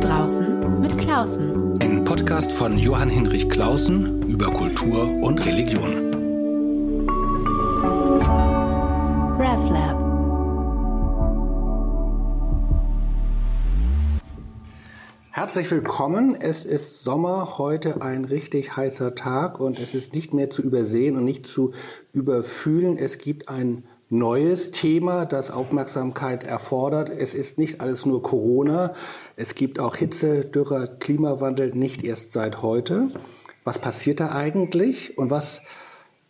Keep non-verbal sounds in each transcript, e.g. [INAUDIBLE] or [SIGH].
draußen mit Klausen. Ein Podcast von Johann Hinrich Klausen über Kultur und Religion. RevLab. Herzlich willkommen. Es ist Sommer, heute ein richtig heißer Tag und es ist nicht mehr zu übersehen und nicht zu überfühlen. Es gibt ein neues Thema, das Aufmerksamkeit erfordert. Es ist nicht alles nur Corona. Es gibt auch Hitze, Dürrer, Klimawandel, nicht erst seit heute. Was passiert da eigentlich und was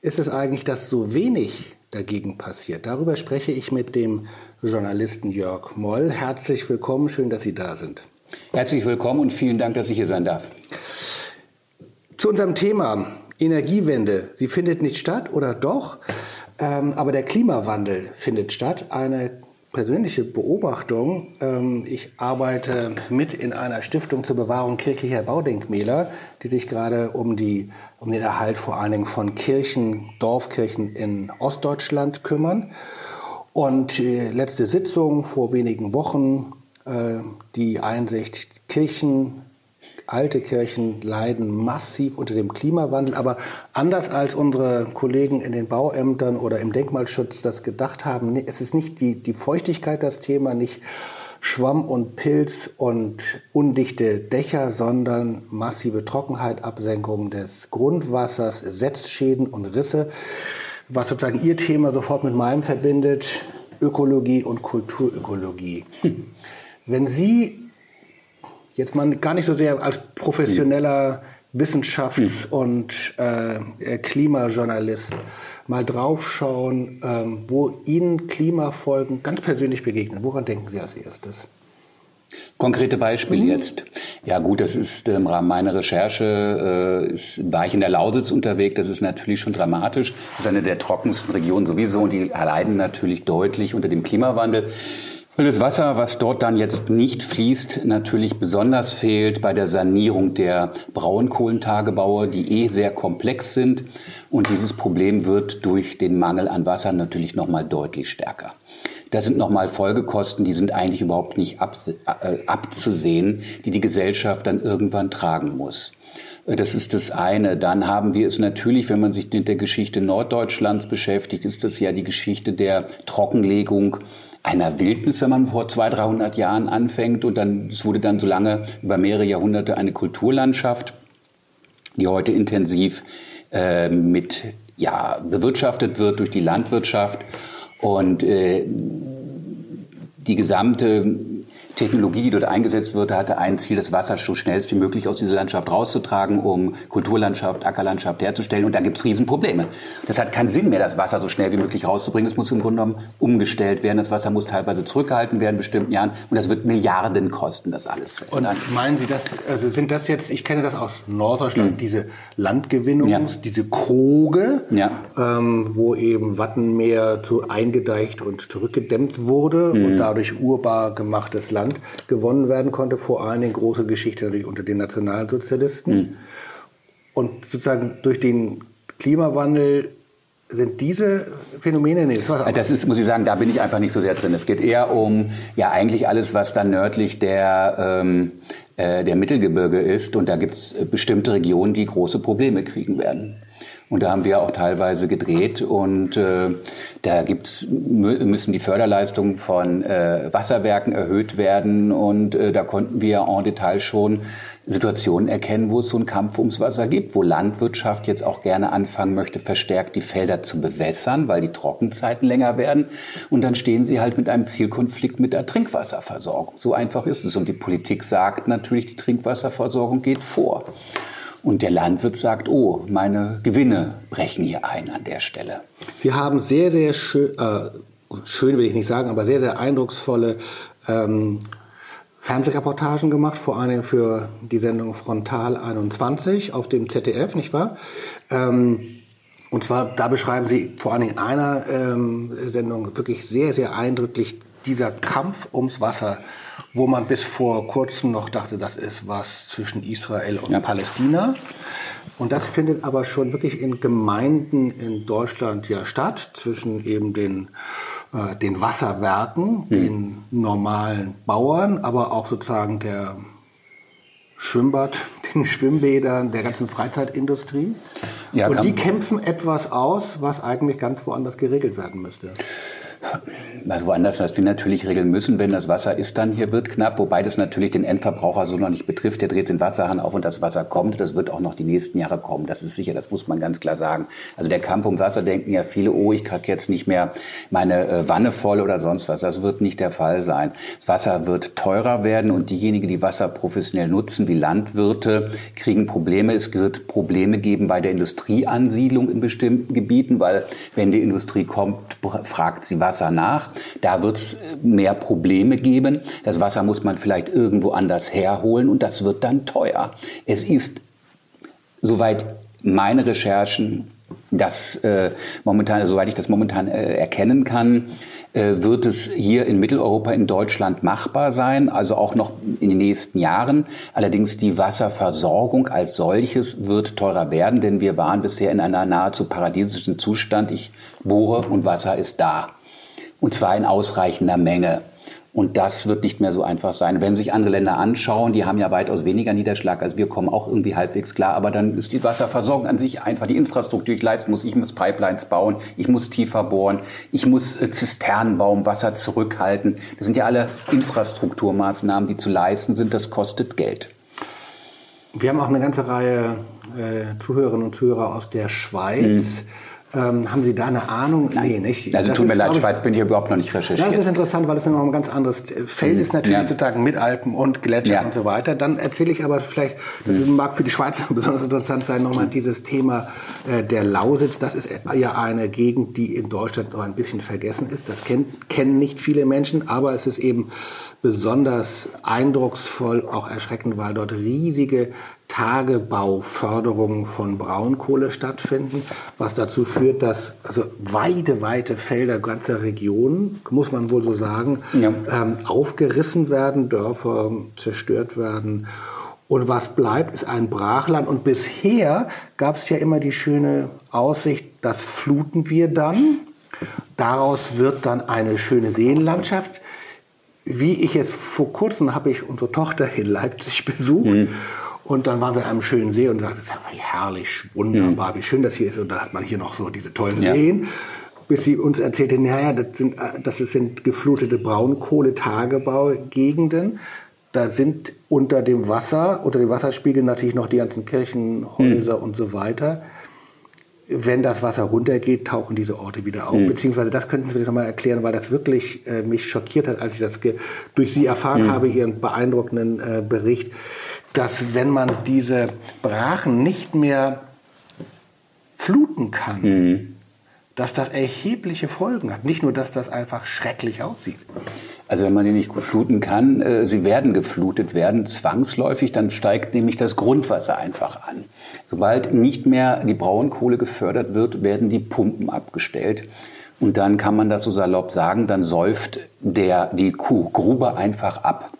ist es eigentlich, dass so wenig dagegen passiert? Darüber spreche ich mit dem Journalisten Jörg Moll. Herzlich willkommen, schön, dass Sie da sind. Herzlich willkommen und vielen Dank, dass ich hier sein darf. Zu unserem Thema Energiewende. Sie findet nicht statt oder doch? Ähm, aber der Klimawandel findet statt. Eine persönliche Beobachtung. Ähm, ich arbeite mit in einer Stiftung zur Bewahrung kirchlicher Baudenkmäler, die sich gerade um, die, um den Erhalt vor allen Dingen von Kirchen, Dorfkirchen in Ostdeutschland kümmern. Und äh, letzte Sitzung vor wenigen Wochen, äh, die Einsicht, Kirchen alte Kirchen leiden massiv unter dem Klimawandel. Aber anders als unsere Kollegen in den Bauämtern oder im Denkmalschutz das gedacht haben, es ist nicht die, die Feuchtigkeit das Thema, nicht Schwamm und Pilz und undichte Dächer, sondern massive Trockenheit, Absenkung des Grundwassers, Setzschäden und Risse. Was sozusagen Ihr Thema sofort mit meinem verbindet, Ökologie und Kulturökologie. Hm. Wenn Sie jetzt mal gar nicht so sehr als professioneller Wissenschafts- hm. und äh, Klimajournalist mal draufschauen, ähm, wo Ihnen Klimafolgen ganz persönlich begegnen. Woran denken Sie als erstes? Konkrete Beispiele mhm. jetzt. Ja gut, das ist im Rahmen meiner Recherche, äh, ist, war ich in der Lausitz unterwegs, das ist natürlich schon dramatisch. Das ist eine der trockensten Regionen sowieso und die leiden natürlich deutlich unter dem Klimawandel. Weil das Wasser, was dort dann jetzt nicht fließt, natürlich besonders fehlt bei der Sanierung der Braunkohlentagebaue, die eh sehr komplex sind. Und dieses Problem wird durch den Mangel an Wasser natürlich nochmal deutlich stärker. Das sind nochmal Folgekosten, die sind eigentlich überhaupt nicht äh, abzusehen, die die Gesellschaft dann irgendwann tragen muss. Das ist das eine. Dann haben wir es natürlich, wenn man sich mit der Geschichte Norddeutschlands beschäftigt, ist das ja die Geschichte der Trockenlegung einer Wildnis, wenn man vor 200, 300 Jahren anfängt. Und dann, es wurde dann so lange über mehrere Jahrhunderte eine Kulturlandschaft, die heute intensiv äh, mit, ja, bewirtschaftet wird durch die Landwirtschaft. Und äh, die gesamte Technologie, die dort eingesetzt wurde, hatte ein Ziel, das Wasser so schnellst wie möglich aus dieser Landschaft rauszutragen, um Kulturlandschaft, Ackerlandschaft herzustellen. Und da gibt es Riesenprobleme. Das hat keinen Sinn mehr, das Wasser so schnell wie möglich rauszubringen. Es muss im Grunde genommen umgestellt werden. Das Wasser muss teilweise zurückgehalten werden in bestimmten Jahren. Und das wird Milliarden kosten, das alles. Und meinen Sie das, also sind das jetzt, ich kenne das aus Norddeutschland, mhm. diese Landgewinnungs-, ja. diese Kroge, ja. ähm, wo eben Wattenmeer zu eingedeicht und zurückgedämmt wurde mhm. und dadurch urbar gemachtes Land Land gewonnen werden konnte, vor allen Dingen große Geschichte natürlich unter den Nationalsozialisten. Mhm. Und sozusagen durch den Klimawandel sind diese Phänomene, nee, das, das ist, muss ich sagen, da bin ich einfach nicht so sehr drin. Es geht eher um ja eigentlich alles, was dann nördlich der, ähm, äh, der Mittelgebirge ist. Und da gibt es bestimmte Regionen, die große Probleme kriegen werden. Und da haben wir auch teilweise gedreht und äh, da gibt's, müssen die Förderleistungen von äh, Wasserwerken erhöht werden und äh, da konnten wir en Detail schon Situationen erkennen, wo es so einen Kampf ums Wasser gibt, wo Landwirtschaft jetzt auch gerne anfangen möchte, verstärkt die Felder zu bewässern, weil die Trockenzeiten länger werden. Und dann stehen sie halt mit einem Zielkonflikt mit der Trinkwasserversorgung. So einfach ist es. Und die Politik sagt natürlich, die Trinkwasserversorgung geht vor. Und der Landwirt sagt, oh, meine Gewinne brechen hier ein an der Stelle. Sie haben sehr, sehr schön, äh, schön will ich nicht sagen, aber sehr, sehr eindrucksvolle ähm, Fernsehreportagen gemacht, vor allem für die Sendung Frontal 21 auf dem ZDF, nicht wahr? Ähm, und zwar, da beschreiben Sie vor allem in einer ähm, Sendung wirklich sehr, sehr eindrücklich dieser Kampf ums Wasser wo man bis vor kurzem noch dachte, das ist was zwischen Israel und ja. Palästina. Und das findet aber schon wirklich in Gemeinden in Deutschland ja statt, zwischen eben den, äh, den Wasserwerken, mhm. den normalen Bauern, aber auch sozusagen der Schwimmbad, [LAUGHS] den Schwimmbädern, der ganzen Freizeitindustrie. Ja, und die kämpfen etwas aus, was eigentlich ganz woanders geregelt werden müsste. Also woanders, was wir natürlich regeln müssen, wenn das Wasser ist, dann hier wird knapp, wobei das natürlich den Endverbraucher so noch nicht betrifft. Der dreht den Wasserhahn auf und das Wasser kommt. Das wird auch noch die nächsten Jahre kommen. Das ist sicher, das muss man ganz klar sagen. Also der Kampf um Wasser denken ja viele, oh, ich kriege jetzt nicht mehr meine äh, Wanne voll oder sonst was. Das wird nicht der Fall sein. Wasser wird teurer werden und diejenigen, die Wasser professionell nutzen, wie Landwirte, kriegen Probleme. Es wird Probleme geben bei der Industrieansiedlung in bestimmten Gebieten, weil wenn die Industrie kommt, fragt sie was Wasser nach. Da wird es mehr Probleme geben. Das Wasser muss man vielleicht irgendwo anders herholen und das wird dann teuer. Es ist, soweit meine Recherchen das äh, momentan, soweit ich das momentan äh, erkennen kann, äh, wird es hier in Mitteleuropa, in Deutschland machbar sein, also auch noch in den nächsten Jahren. Allerdings die Wasserversorgung als solches wird teurer werden, denn wir waren bisher in einer nahezu paradiesischen Zustand. Ich bohre und Wasser ist da. Und zwar in ausreichender Menge. Und das wird nicht mehr so einfach sein. Wenn sich andere Länder anschauen, die haben ja weitaus weniger Niederschlag als wir, kommen auch irgendwie halbwegs klar. Aber dann ist die Wasserversorgung an sich einfach die Infrastruktur, die ich leisten muss. Ich muss Pipelines bauen, ich muss tiefer bohren, ich muss äh, Zisternen bauen, Wasser zurückhalten. Das sind ja alle Infrastrukturmaßnahmen, die zu leisten sind. Das kostet Geld. Wir haben auch eine ganze Reihe äh, Zuhörerinnen und Zuhörer aus der Schweiz. Mhm ähm, haben Sie da eine Ahnung? Nein. Nee, nicht. Also das tut mir leid, Schweiz bin ich überhaupt noch nicht recherchiert. Das ist interessant, weil es noch ein ganz anderes Feld ist natürlich ja. sozusagen mit Alpen und Gletscher ja. und so weiter. Dann erzähle ich aber vielleicht, das mhm. mag für die Schweiz [LAUGHS] besonders interessant sein, nochmal mhm. dieses Thema äh, der Lausitz. Das ist ja eine Gegend, die in Deutschland noch ein bisschen vergessen ist. Das kennt, kennen nicht viele Menschen, aber es ist eben besonders eindrucksvoll, auch erschreckend, weil dort riesige Tagebauförderungen von Braunkohle stattfinden, was dazu führt, dass also weite, weite Felder ganzer Regionen, muss man wohl so sagen, ja. ähm, aufgerissen werden, Dörfer zerstört werden. Und was bleibt, ist ein Brachland. Und bisher gab es ja immer die schöne Aussicht, das fluten wir dann. Daraus wird dann eine schöne Seenlandschaft. Wie ich es vor kurzem habe ich unsere Tochter in Leipzig besucht. Mhm. Und dann waren wir am schönen See und sagten, wie herrlich, wunderbar, wie schön das hier ist. Und da hat man hier noch so diese tollen ja. Seen. Bis sie uns erzählte, naja, das sind, das sind geflutete Braunkohletagebaugegenden. Da sind unter dem Wasser, unter dem Wasserspiegel natürlich noch die ganzen Kirchenhäuser mhm. und so weiter. Wenn das Wasser runtergeht, tauchen diese Orte wieder auf. Mhm. Beziehungsweise das könnten Sie vielleicht nochmal erklären, weil das wirklich äh, mich schockiert hat, als ich das durch Sie erfahren mhm. habe, Ihren beeindruckenden äh, Bericht dass wenn man diese Brachen nicht mehr fluten kann, mhm. dass das erhebliche Folgen hat. Nicht nur, dass das einfach schrecklich aussieht. Also wenn man die nicht fluten kann, äh, sie werden geflutet werden, zwangsläufig, dann steigt nämlich das Grundwasser einfach an. Sobald nicht mehr die Braunkohle gefördert wird, werden die Pumpen abgestellt. Und dann kann man das so salopp sagen, dann säuft der, die Grube einfach ab.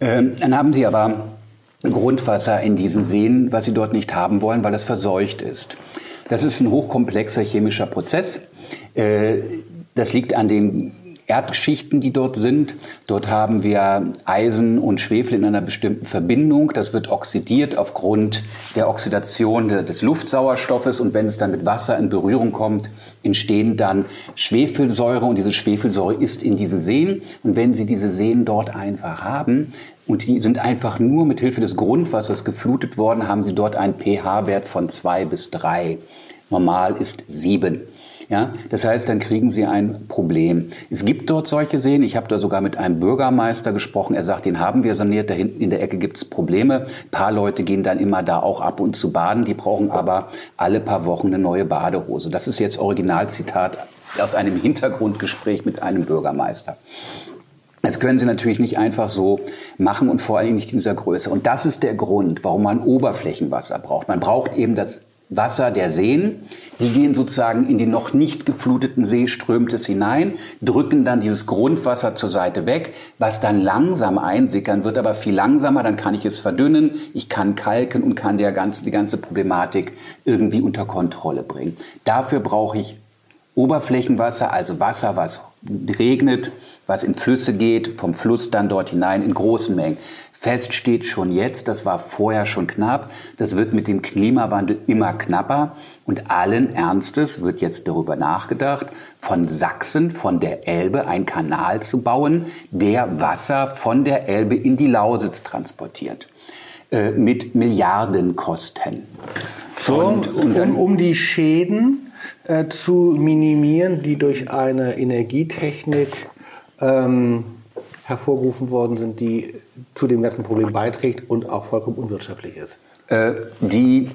Ähm, dann haben sie aber Grundwasser in diesen Seen, was sie dort nicht haben wollen, weil es verseucht ist. Das ist ein hochkomplexer chemischer Prozess. Äh, das liegt an den Erdschichten, die dort sind. Dort haben wir Eisen und Schwefel in einer bestimmten Verbindung. Das wird oxidiert aufgrund der Oxidation des Luftsauerstoffes. Und wenn es dann mit Wasser in Berührung kommt, entstehen dann Schwefelsäure. Und diese Schwefelsäure ist in diesen Seen. Und wenn Sie diese Seen dort einfach haben, und die sind einfach nur mit Hilfe des Grundwassers geflutet worden, haben sie dort einen pH-Wert von zwei bis drei. Normal ist sieben. Ja, das heißt, dann kriegen Sie ein Problem. Es gibt dort solche Seen. Ich habe da sogar mit einem Bürgermeister gesprochen. Er sagt, den haben wir saniert. Da hinten in der Ecke gibt es Probleme. Ein paar Leute gehen dann immer da auch ab und zu baden. Die brauchen aber alle paar Wochen eine neue Badehose. Das ist jetzt Originalzitat aus einem Hintergrundgespräch mit einem Bürgermeister. Das können Sie natürlich nicht einfach so machen und vor allem nicht in dieser Größe. Und das ist der Grund, warum man Oberflächenwasser braucht. Man braucht eben das Wasser der Seen. Die gehen sozusagen in den noch nicht gefluteten See, strömt es hinein, drücken dann dieses Grundwasser zur Seite weg, was dann langsam einsickern wird, aber viel langsamer. Dann kann ich es verdünnen, ich kann kalken und kann der ganze, die ganze Problematik irgendwie unter Kontrolle bringen. Dafür brauche ich Oberflächenwasser, also Wasser, was regnet, was in Flüsse geht, vom Fluss dann dort hinein in großen Mengen. Fest steht schon jetzt, das war vorher schon knapp, das wird mit dem Klimawandel immer knapper und allen Ernstes wird jetzt darüber nachgedacht, von Sachsen, von der Elbe einen Kanal zu bauen, der Wasser von der Elbe in die Lausitz transportiert. Äh, mit Milliardenkosten. So, und, und um, um die Schäden äh, zu minimieren, die durch eine Energietechnik ähm, hervorgerufen worden sind, die zu dem ganzen Problem beiträgt und auch vollkommen unwirtschaftlich ist. Äh, die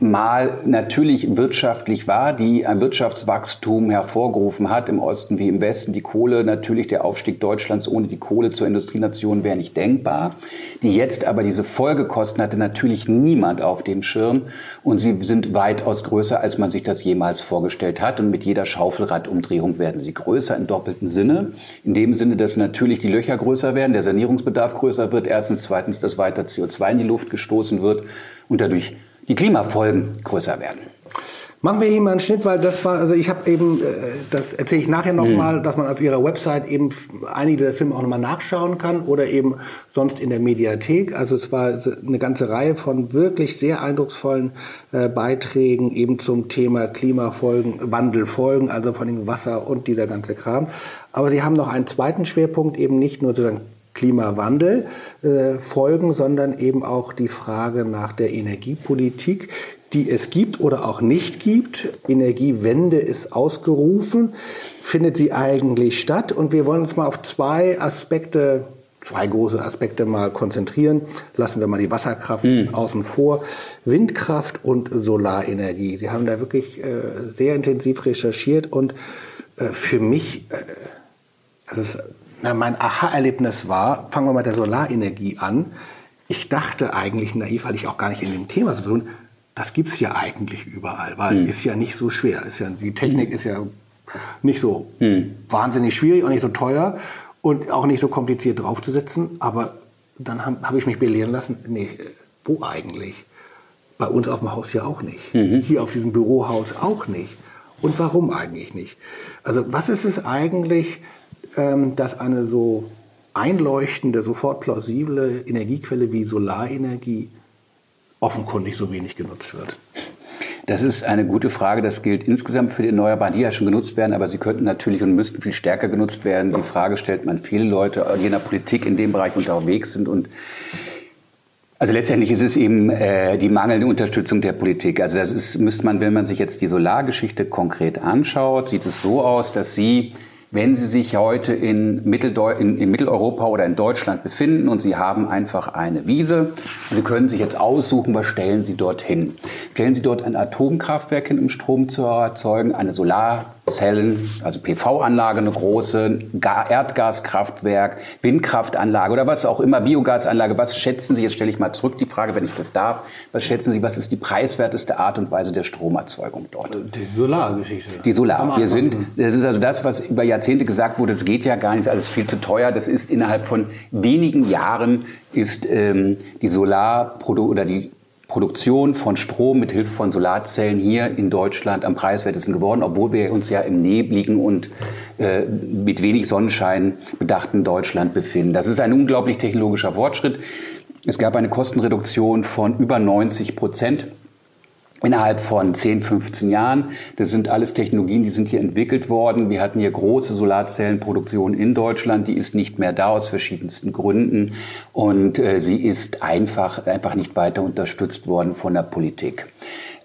mal natürlich wirtschaftlich war, die ein Wirtschaftswachstum hervorgerufen hat, im Osten wie im Westen. Die Kohle, natürlich der Aufstieg Deutschlands ohne die Kohle zur Industrienation wäre nicht denkbar. Die jetzt aber diese Folgekosten hatte natürlich niemand auf dem Schirm und sie sind weitaus größer, als man sich das jemals vorgestellt hat. Und mit jeder Schaufelradumdrehung werden sie größer im doppelten Sinne. In dem Sinne, dass natürlich die Löcher größer werden, der Sanierungsbedarf größer wird. Erstens, zweitens, dass weiter CO2 in die Luft gestoßen wird und dadurch die Klimafolgen größer werden. Machen wir hier mal einen Schnitt, weil das war, also ich habe eben, äh, das erzähle ich nachher nochmal, mhm. dass man auf ihrer Website eben einige der Filme auch nochmal nachschauen kann oder eben sonst in der Mediathek. Also es war eine ganze Reihe von wirklich sehr eindrucksvollen äh, Beiträgen eben zum Thema Klimafolgen, Wandelfolgen, also von dem Wasser und dieser ganze Kram. Aber sie haben noch einen zweiten Schwerpunkt, eben nicht nur sozusagen Klimawandel äh, folgen, sondern eben auch die Frage nach der Energiepolitik, die es gibt oder auch nicht gibt. Energiewende ist ausgerufen. Findet sie eigentlich statt? Und wir wollen uns mal auf zwei Aspekte zwei große Aspekte mal konzentrieren. Lassen wir mal die Wasserkraft mhm. außen vor. Windkraft und Solarenergie. Sie haben da wirklich äh, sehr intensiv recherchiert und äh, für mich, äh, also na, mein Aha-Erlebnis war, fangen wir mal mit der Solarenergie an. Ich dachte eigentlich naiv, weil ich auch gar nicht in dem Thema so tun, das gibt es ja eigentlich überall, weil hm. ist ja nicht so schwer. Ist ja, die Technik ist ja nicht so hm. wahnsinnig schwierig und nicht so teuer und auch nicht so kompliziert draufzusetzen. Aber dann habe hab ich mich belehren lassen, nee, wo eigentlich? Bei uns auf dem Haus ja auch nicht. Mhm. Hier auf diesem Bürohaus auch nicht. Und warum eigentlich nicht? Also was ist es eigentlich, dass eine so einleuchtende, sofort plausible Energiequelle wie Solarenergie offenkundig so wenig genutzt wird? Das ist eine gute Frage. Das gilt insgesamt für die Erneuerbaren, die ja schon genutzt werden, aber sie könnten natürlich und müssten viel stärker genutzt werden. Die Frage stellt man viele Leute, die in der Politik in dem Bereich unterwegs sind und also letztendlich ist es eben äh, die mangelnde Unterstützung der Politik. Also das ist, müsste man, wenn man sich jetzt die Solargeschichte konkret anschaut, sieht es so aus, dass sie wenn Sie sich heute in, Mitteldeu in, in, Mitteleuropa oder in Deutschland befinden und Sie haben einfach eine Wiese Sie können sich jetzt aussuchen, was stellen Sie dort hin. Stellen Sie dort ein Atomkraftwerk hin, um Strom zu erzeugen, eine Solar Zellen, also PV-Anlage, eine große, Erdgaskraftwerk, Windkraftanlage oder was auch immer, Biogasanlage. Was schätzen Sie, jetzt stelle ich mal zurück die Frage, wenn ich das darf, was schätzen Sie, was ist die preiswerteste Art und Weise der Stromerzeugung dort? Die Solargeschichte. Die Solar. Wir sind, das ist also das, was über Jahrzehnte gesagt wurde, das geht ja gar nicht, ist alles viel zu teuer. Das ist innerhalb von wenigen Jahren ist ähm, die Solarprodu oder die Produktion von Strom mit Hilfe von Solarzellen hier in Deutschland am preiswertesten geworden, obwohl wir uns ja im nebligen und äh, mit wenig Sonnenschein bedachten Deutschland befinden. Das ist ein unglaublich technologischer Fortschritt. Es gab eine Kostenreduktion von über 90 Prozent innerhalb von 10, 15 Jahren. Das sind alles Technologien, die sind hier entwickelt worden. Wir hatten hier große Solarzellenproduktion in Deutschland, die ist nicht mehr da aus verschiedensten Gründen und äh, sie ist einfach, einfach nicht weiter unterstützt worden von der Politik.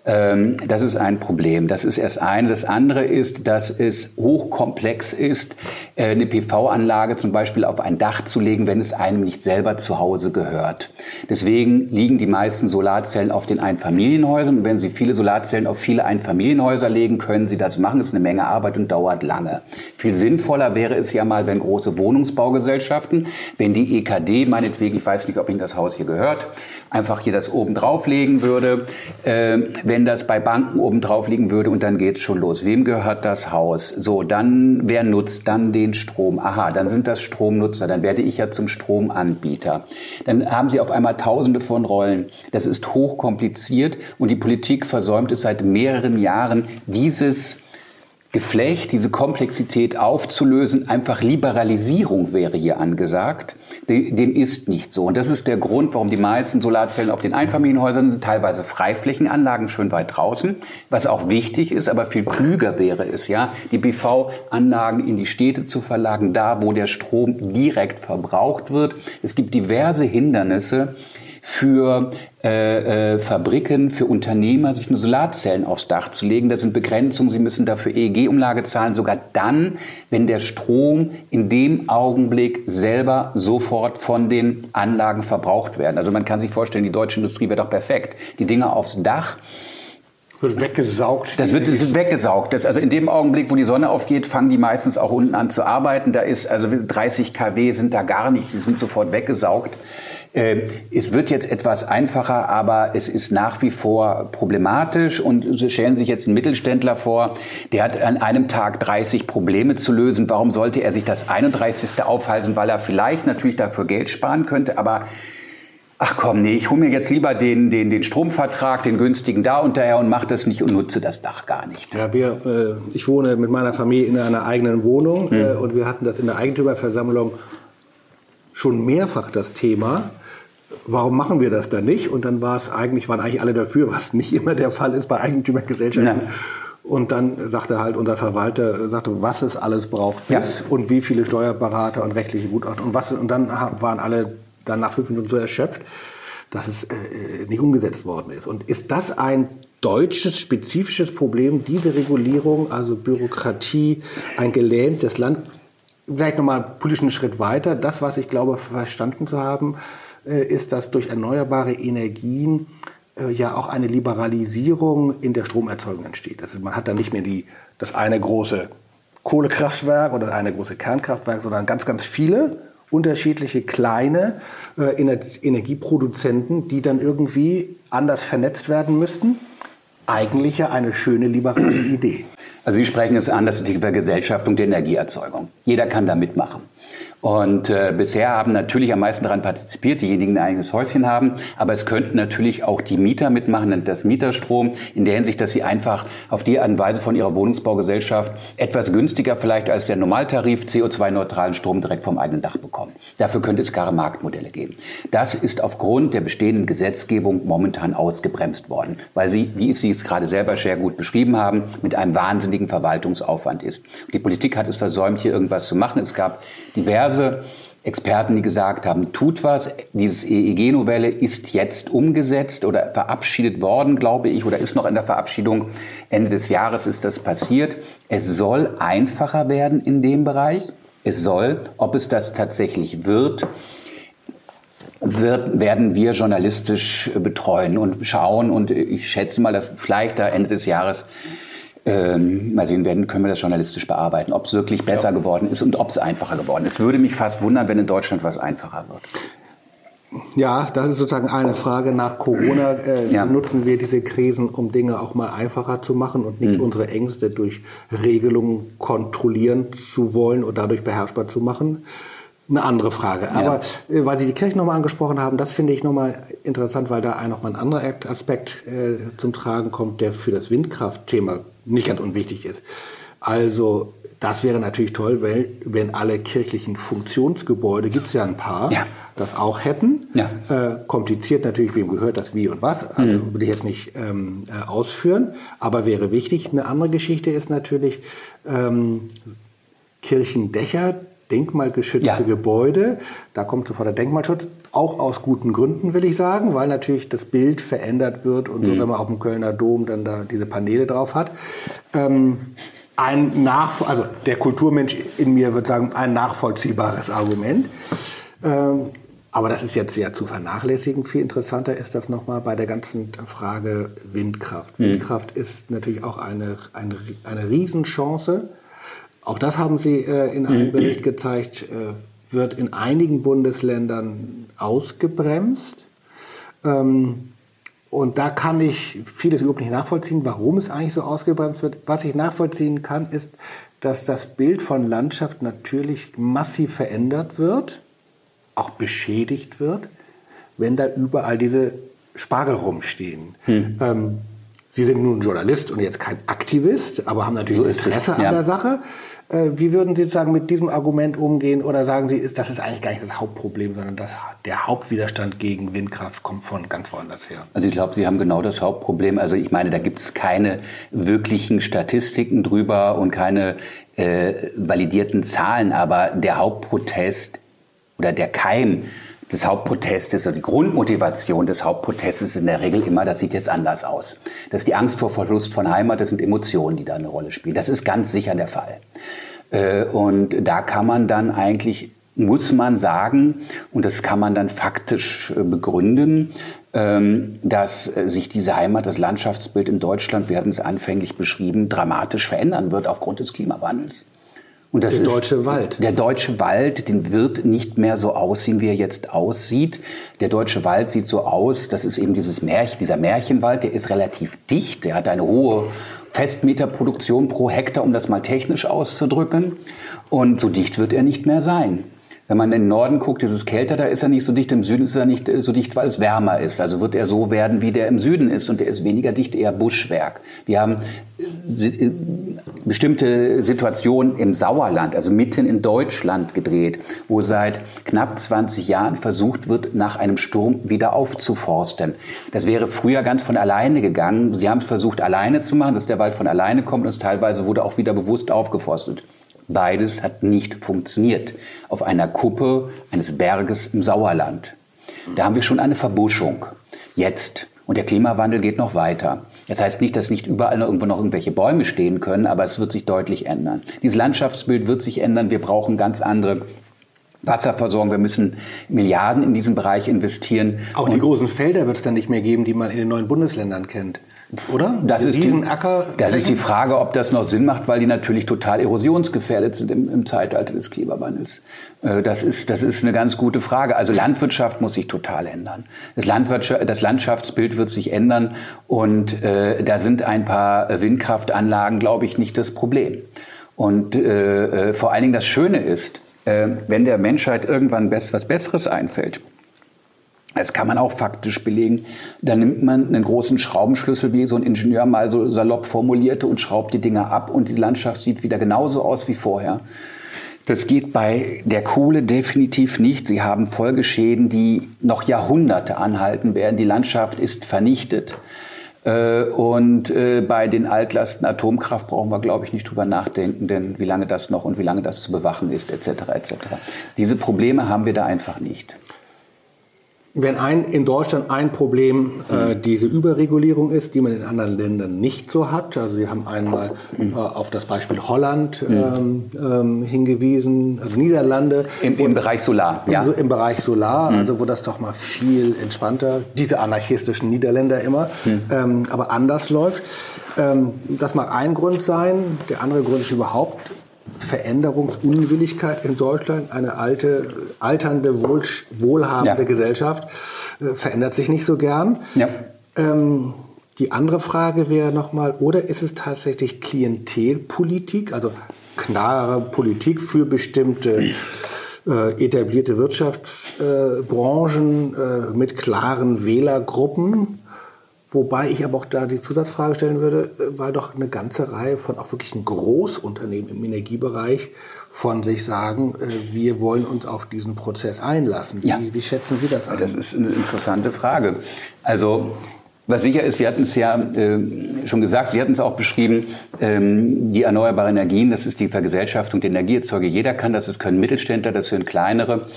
Ähm, das ist ein Problem. Das ist erst eine. Das andere ist, dass es hochkomplex ist, äh, eine PV-Anlage zum Beispiel auf ein Dach zu legen, wenn es einem nicht selber zu Hause gehört. Deswegen liegen die meisten Solarzellen auf den Einfamilienhäusern. Und wenn Sie viele Solarzellen auf viele Einfamilienhäuser legen, können Sie das machen. Das ist eine Menge Arbeit und dauert lange. Viel sinnvoller wäre es ja mal, wenn große Wohnungsbaugesellschaften, wenn die EKD, meinetwegen, ich weiß nicht, ob Ihnen das Haus hier gehört, einfach hier das oben drauflegen würde. Äh, wenn das bei Banken oben drauf liegen würde und dann geht's schon los. Wem gehört das Haus? So, dann wer nutzt dann den Strom? Aha, dann sind das Stromnutzer, dann werde ich ja zum Stromanbieter. Dann haben Sie auf einmal tausende von Rollen. Das ist hochkompliziert und die Politik versäumt es seit mehreren Jahren, dieses Geflecht, diese Komplexität aufzulösen, einfach Liberalisierung wäre hier angesagt. Dem ist nicht so. Und das ist der Grund, warum die meisten Solarzellen auf den Einfamilienhäusern sind, teilweise Freiflächenanlagen schön weit draußen, was auch wichtig ist, aber viel klüger wäre es, ja, die BV-Anlagen in die Städte zu verlagen, da wo der Strom direkt verbraucht wird. Es gibt diverse Hindernisse, für äh, äh, Fabriken, für Unternehmer, sich nur Solarzellen aufs Dach zu legen. Das sind Begrenzungen. Sie müssen dafür EEG-Umlage zahlen, sogar dann, wenn der Strom in dem Augenblick selber sofort von den Anlagen verbraucht werden. Also man kann sich vorstellen, die deutsche Industrie wäre doch perfekt. Die Dinger aufs Dach wird weggesaugt. Das wird, das wird weggesaugt. Das, also in dem Augenblick, wo die Sonne aufgeht, fangen die meistens auch unten an zu arbeiten. Da ist also 30 kW sind da gar nichts. Die sind sofort weggesaugt. Äh, es wird jetzt etwas einfacher, aber es ist nach wie vor problematisch. Und Sie stellen sich jetzt einen Mittelständler vor, der hat an einem Tag 30 Probleme zu lösen. Warum sollte er sich das 31. aufhalten? Weil er vielleicht natürlich dafür Geld sparen könnte, aber ach komm, nee, ich hole mir jetzt lieber den, den, den Stromvertrag, den günstigen da und daher und mache das nicht und nutze das Dach gar nicht. Ja, wir, äh, ich wohne mit meiner Familie in einer eigenen Wohnung hm. äh, und wir hatten das in der Eigentümerversammlung schon mehrfach das Thema. Warum machen wir das dann nicht? Und dann war es eigentlich, waren eigentlich alle dafür, was nicht immer der Fall ist bei Eigentümergesellschaften. Ja. Und dann sagte halt unser Verwalter, sagte, was es alles braucht ja. und wie viele Steuerberater und rechtliche Gutachter und was. Und dann waren alle dann nach fünf Minuten so erschöpft, dass es äh, nicht umgesetzt worden ist. Und ist das ein deutsches spezifisches Problem, diese Regulierung, also Bürokratie, ein gelähmtes Land? Vielleicht nochmal einen politischen Schritt weiter. Das, was ich glaube, verstanden zu haben, äh, ist, dass durch erneuerbare Energien äh, ja auch eine Liberalisierung in der Stromerzeugung entsteht. Ist, man hat dann nicht mehr die, das eine große Kohlekraftwerk oder das eine große Kernkraftwerk, sondern ganz, ganz viele unterschiedliche kleine äh, Energieproduzenten, die dann irgendwie anders vernetzt werden müssten. Eigentlich ja eine schöne liberale Idee. Also Sie sprechen es an, das ist die Vergesellschaftung der Energieerzeugung. Jeder kann da mitmachen. Und äh, bisher haben natürlich am meisten daran partizipiert, diejenigen, die ein eigenes Häuschen haben. Aber es könnten natürlich auch die Mieter mitmachen, das Mieterstrom, in der Hinsicht, dass sie einfach auf die Art und Weise von ihrer Wohnungsbaugesellschaft etwas günstiger vielleicht als der Normaltarif CO2-neutralen Strom direkt vom eigenen Dach bekommen. Dafür könnte es klare Marktmodelle geben. Das ist aufgrund der bestehenden Gesetzgebung momentan ausgebremst worden, weil sie, wie Sie es gerade selber sehr gut beschrieben haben, mit einem wahnsinnigen Verwaltungsaufwand ist. Die Politik hat es versäumt, hier irgendwas zu machen. Es gab diverse diverse Experten, die gesagt haben, tut was. Dieses EEG-Novelle ist jetzt umgesetzt oder verabschiedet worden, glaube ich, oder ist noch in der Verabschiedung. Ende des Jahres ist das passiert. Es soll einfacher werden in dem Bereich. Es soll, ob es das tatsächlich wird, wird, werden wir journalistisch betreuen und schauen. Und ich schätze mal, dass vielleicht da Ende des Jahres ähm, mal sehen werden, können wir das journalistisch bearbeiten, ob es wirklich besser ja. geworden ist und ob es einfacher geworden ist. Es würde mich fast wundern, wenn in Deutschland was einfacher wird. Ja, das ist sozusagen eine Frage nach Corona. Äh, ja. Nutzen wir diese Krisen, um Dinge auch mal einfacher zu machen und nicht mhm. unsere Ängste durch Regelungen kontrollieren zu wollen und dadurch beherrschbar zu machen? Eine andere Frage. Aber ja. äh, weil Sie die Kirche nochmal angesprochen haben, das finde ich nochmal interessant, weil da nochmal ein anderer Aspekt äh, zum Tragen kommt, der für das Windkraftthema nicht ganz unwichtig ist. Also das wäre natürlich toll, wenn, wenn alle kirchlichen Funktionsgebäude, gibt es ja ein paar, ja. das auch hätten. Ja. Äh, kompliziert natürlich, wem gehört das, wie und was. Also mhm. will ich jetzt nicht ähm, äh, ausführen, aber wäre wichtig. Eine andere Geschichte ist natürlich ähm, Kirchendächer, denkmalgeschützte ja. Gebäude. Da kommt sofort der Denkmalschutz. Auch aus guten Gründen, will ich sagen, weil natürlich das Bild verändert wird und mhm. so, wenn man auf dem Kölner Dom dann da diese Paneele drauf hat. Ähm, ein nach, also der Kulturmensch in mir wird sagen, ein nachvollziehbares Argument. Ähm, aber das ist jetzt sehr zu vernachlässigen. Viel interessanter ist das nochmal bei der ganzen Frage Windkraft. Mhm. Windkraft ist natürlich auch eine, eine, eine Riesenchance auch das haben Sie äh, in einem mhm. Bericht gezeigt, äh, wird in einigen Bundesländern ausgebremst. Ähm, und da kann ich vieles überhaupt nicht nachvollziehen, warum es eigentlich so ausgebremst wird. Was ich nachvollziehen kann, ist, dass das Bild von Landschaft natürlich massiv verändert wird, auch beschädigt wird, wenn da überall diese Spargel rumstehen. Hm. Ähm, Sie sind nun Journalist und jetzt kein Aktivist, aber haben natürlich so Interesse an ja. der Sache. Äh, wie würden Sie sozusagen mit diesem Argument umgehen? Oder sagen Sie, das ist eigentlich gar nicht das Hauptproblem, sondern das, der Hauptwiderstand gegen Windkraft kommt von ganz woanders her? Also ich glaube, Sie haben genau das Hauptproblem. Also ich meine, da gibt es keine wirklichen Statistiken drüber und keine äh, validierten Zahlen. Aber der Hauptprotest oder der Keim des Hauptprotestes oder die Grundmotivation des Hauptprotestes ist in der Regel immer, das sieht jetzt anders aus. Das ist die Angst vor Verlust von Heimat, das sind Emotionen, die da eine Rolle spielen. Das ist ganz sicher der Fall. Äh, und da kann man dann eigentlich, muss man sagen, und das kann man dann faktisch äh, begründen, ähm, dass äh, sich diese Heimat, das Landschaftsbild in Deutschland, wir hatten es anfänglich beschrieben, dramatisch verändern wird aufgrund des Klimawandels. Und das der ist deutsche Wald. Der deutsche Wald, den wird nicht mehr so aussehen, wie er jetzt aussieht. Der deutsche Wald sieht so aus, das ist eben dieses Märchen, dieser Märchenwald, der ist relativ dicht, der hat eine hohe Festmeterproduktion pro Hektar, um das mal technisch auszudrücken. Und so dicht wird er nicht mehr sein. Wenn man in den Norden guckt, ist es kälter, da ist er nicht so dicht. Im Süden ist er nicht so dicht, weil es wärmer ist. Also wird er so werden, wie der im Süden ist. Und der ist weniger dicht, eher Buschwerk. Wir haben äh, äh, bestimmte Situationen im Sauerland, also mitten in Deutschland gedreht, wo seit knapp 20 Jahren versucht wird, nach einem Sturm wieder aufzuforsten. Das wäre früher ganz von alleine gegangen. Sie haben es versucht, alleine zu machen, dass der Wald von alleine kommt und es teilweise wurde auch wieder bewusst aufgeforstet. Beides hat nicht funktioniert auf einer Kuppe eines Berges im Sauerland. Da haben wir schon eine Verbuschung. Jetzt. Und der Klimawandel geht noch weiter. Das heißt nicht, dass nicht überall noch irgendwo noch irgendwelche Bäume stehen können, aber es wird sich deutlich ändern. Dieses Landschaftsbild wird sich ändern. Wir brauchen ganz andere Wasserversorgung. Wir müssen Milliarden in diesen Bereich investieren. Auch die großen Felder wird es dann nicht mehr geben, die man in den neuen Bundesländern kennt. Oder? Das ist, die, das ist die Frage, ob das noch Sinn macht, weil die natürlich total erosionsgefährdet sind im, im Zeitalter des Klimawandels. Äh, das ist, das ist eine ganz gute Frage. Also Landwirtschaft muss sich total ändern. Das, Landwirtschaft, das Landschaftsbild wird sich ändern und äh, da sind ein paar Windkraftanlagen, glaube ich, nicht das Problem. Und äh, äh vor allen Dingen das Schöne ist, äh, wenn der Menschheit irgendwann was Besseres einfällt, das kann man auch faktisch belegen. Da nimmt man einen großen Schraubenschlüssel, wie so ein Ingenieur mal so salopp formulierte, und schraubt die Dinger ab und die Landschaft sieht wieder genauso aus wie vorher. Das geht bei der Kohle definitiv nicht. Sie haben Folgeschäden, die noch Jahrhunderte anhalten werden. Die Landschaft ist vernichtet. Äh, und äh, bei den Altlasten Atomkraft brauchen wir, glaube ich, nicht drüber nachdenken, denn wie lange das noch und wie lange das zu bewachen ist, etc. etc. Diese Probleme haben wir da einfach nicht. Wenn ein, in Deutschland ein Problem äh, diese Überregulierung ist, die man in anderen Ländern nicht so hat. Also Sie haben einmal äh, auf das Beispiel Holland ähm, ähm, hingewiesen, also Niederlande. Im, im Bereich Solar, ja. Im, Im Bereich Solar, mhm. also wo das doch mal viel entspannter, diese anarchistischen Niederländer immer, mhm. ähm, aber anders läuft. Ähm, das mag ein Grund sein. Der andere Grund ist überhaupt Veränderungsunwilligkeit in Deutschland. Eine alte, alternde, wohl, wohlhabende ja. Gesellschaft äh, verändert sich nicht so gern. Ja. Ähm, die andere Frage wäre nochmal, oder ist es tatsächlich Klientelpolitik, also klare Politik für bestimmte äh, etablierte Wirtschaftsbranchen äh, mit klaren Wählergruppen? Wobei ich aber auch da die Zusatzfrage stellen würde, äh, weil doch eine ganze Reihe von auch wirklichen Großunternehmen im Energiebereich von sich sagen, äh, wir wollen uns auf diesen Prozess einlassen. Ja. Wie, wie schätzen Sie das an? Das ist eine interessante Frage. Also was sicher ist, wir hatten es ja äh, schon gesagt, Sie hatten es auch beschrieben, ähm, die erneuerbaren Energien, das ist die Vergesellschaftung der Energieerzeuger. Jeder kann das, das können Mittelständler, das können kleinere.